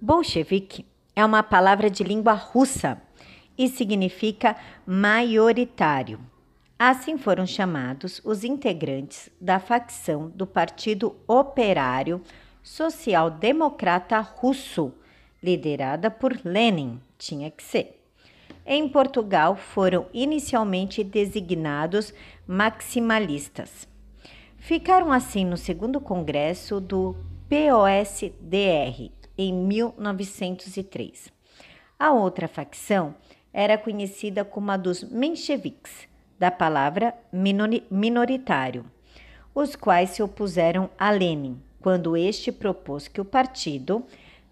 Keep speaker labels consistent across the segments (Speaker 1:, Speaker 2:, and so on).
Speaker 1: Bolchevique é uma palavra de língua russa e significa maioritário. Assim foram chamados os integrantes da facção do Partido Operário Social Democrata Russo, liderada por Lenin, tinha que ser. Em Portugal foram inicialmente designados maximalistas. Ficaram assim no segundo congresso do POSDR em 1903. A outra facção era conhecida como a dos mencheviques, da palavra minoritário, os quais se opuseram a Lenin quando este propôs que o partido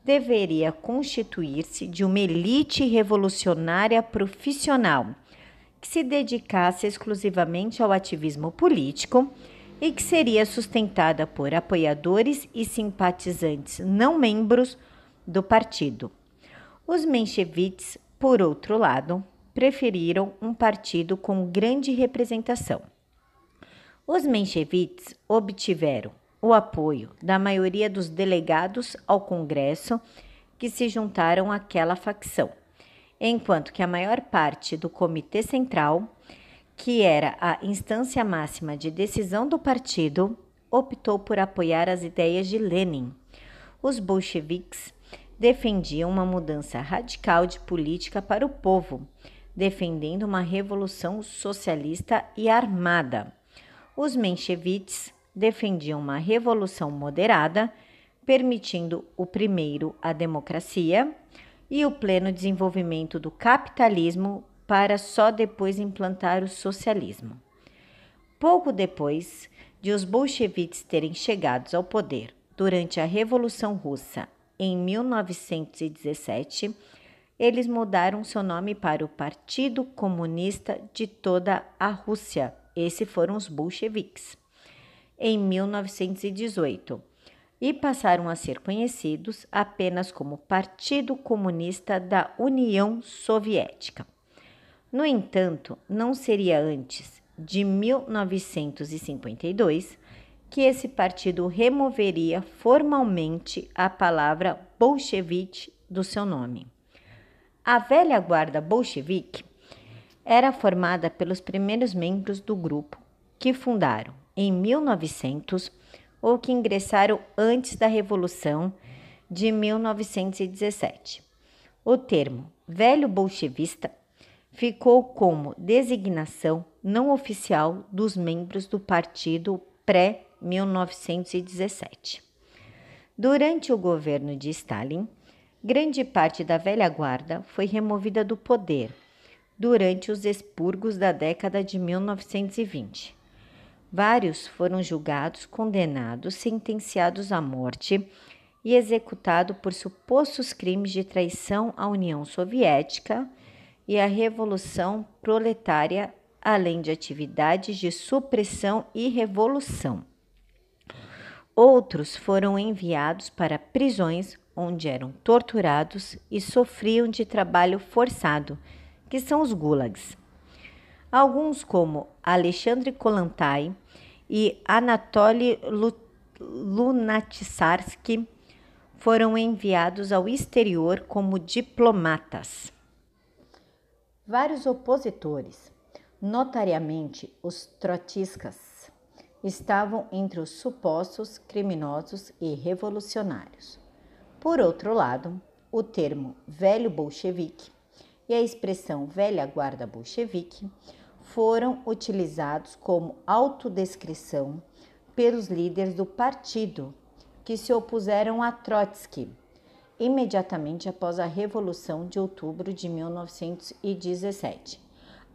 Speaker 1: deveria constituir-se de uma elite revolucionária profissional que se dedicasse exclusivamente ao ativismo político e que seria sustentada por apoiadores e simpatizantes não membros do partido. Os mencheviques, por outro lado, preferiram um partido com grande representação. Os mencheviques obtiveram o apoio da maioria dos delegados ao Congresso que se juntaram àquela facção, enquanto que a maior parte do Comitê Central que era a instância máxima de decisão do partido, optou por apoiar as ideias de Lenin. Os bolcheviques defendiam uma mudança radical de política para o povo, defendendo uma revolução socialista e armada. Os mencheviques defendiam uma revolução moderada, permitindo o primeiro a democracia e o pleno desenvolvimento do capitalismo para só depois implantar o socialismo. Pouco depois de os bolcheviques terem chegado ao poder durante a Revolução Russa em 1917, eles mudaram seu nome para o Partido Comunista de toda a Rússia. Esses foram os bolcheviques. Em 1918, e passaram a ser conhecidos apenas como Partido Comunista da União Soviética. No entanto, não seria antes de 1952 que esse partido removeria formalmente a palavra bolchevique do seu nome. A velha guarda bolchevique era formada pelos primeiros membros do grupo que fundaram em 1900 ou que ingressaram antes da Revolução de 1917. O termo velho bolchevista ficou como designação não oficial dos membros do partido pré-1917. Durante o governo de Stalin, grande parte da velha guarda foi removida do poder durante os expurgos da década de 1920. Vários foram julgados, condenados, sentenciados à morte e executados por supostos crimes de traição à União Soviética e a Revolução Proletária, além de atividades de supressão e revolução. Outros foram enviados para prisões onde eram torturados e sofriam de trabalho forçado, que são os gulags. Alguns, como Alexandre Kolantai e Anatoly Lunacharsky, foram enviados ao exterior como diplomatas. Vários opositores, notariamente os trotistas, estavam entre os supostos criminosos e revolucionários. Por outro lado, o termo velho bolchevique e a expressão velha guarda bolchevique foram utilizados como autodescrição pelos líderes do partido que se opuseram a Trotsky imediatamente após a Revolução de Outubro de 1917,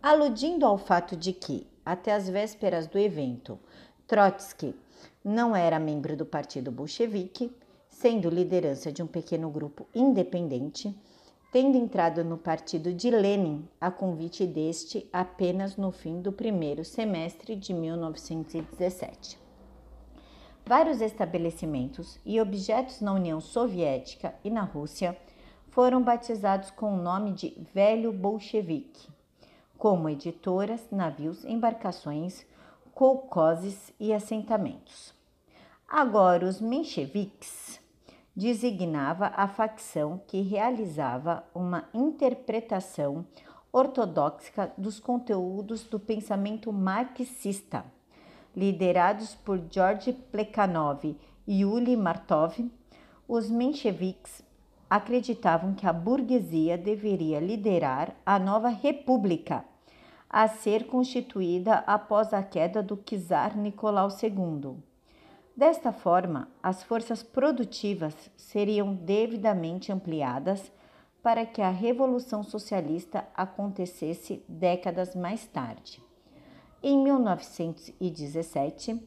Speaker 1: aludindo ao fato de que, até as vésperas do evento, Trotsky não era membro do Partido Bolchevique, sendo liderança de um pequeno grupo independente, tendo entrado no partido de Lenin a convite deste apenas no fim do primeiro semestre de 1917. Vários estabelecimentos e objetos na União Soviética e na Rússia foram batizados com o nome de Velho Bolchevique, como editoras, navios, embarcações, kolkhozes e assentamentos. Agora, os mencheviques designava a facção que realizava uma interpretação ortodoxa dos conteúdos do pensamento marxista. Liderados por George Plekhanov e Yuli Martov, os mencheviques acreditavam que a burguesia deveria liderar a nova república a ser constituída após a queda do czar Nicolau II. Desta forma, as forças produtivas seriam devidamente ampliadas para que a Revolução Socialista acontecesse décadas mais tarde. Em 1917,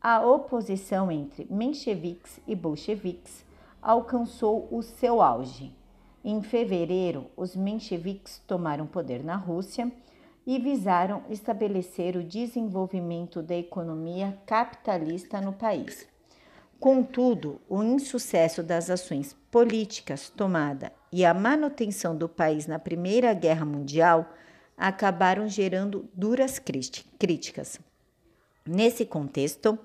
Speaker 1: a oposição entre mencheviques e bolcheviques alcançou o seu auge. Em fevereiro, os mencheviques tomaram poder na Rússia e visaram estabelecer o desenvolvimento da economia capitalista no país. Contudo, o insucesso das ações políticas tomada e a manutenção do país na Primeira Guerra Mundial acabaram gerando duras críticas. Nesse contexto,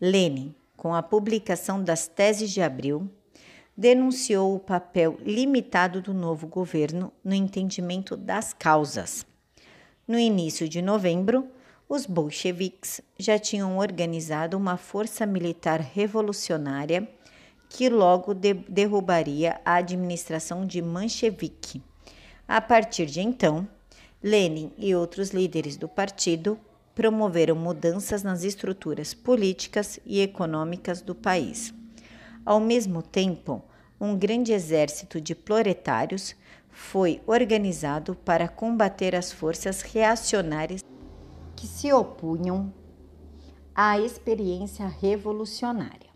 Speaker 1: Lenin, com a publicação das Teses de Abril, denunciou o papel limitado do novo governo no entendimento das causas. No início de novembro, os bolcheviques já tinham organizado uma força militar revolucionária que logo de derrubaria a administração de Manchevique. A partir de então, Lenin e outros líderes do partido promoveram mudanças nas estruturas políticas e econômicas do país. Ao mesmo tempo, um grande exército de proletários foi organizado para combater as forças reacionárias que se opunham à experiência revolucionária.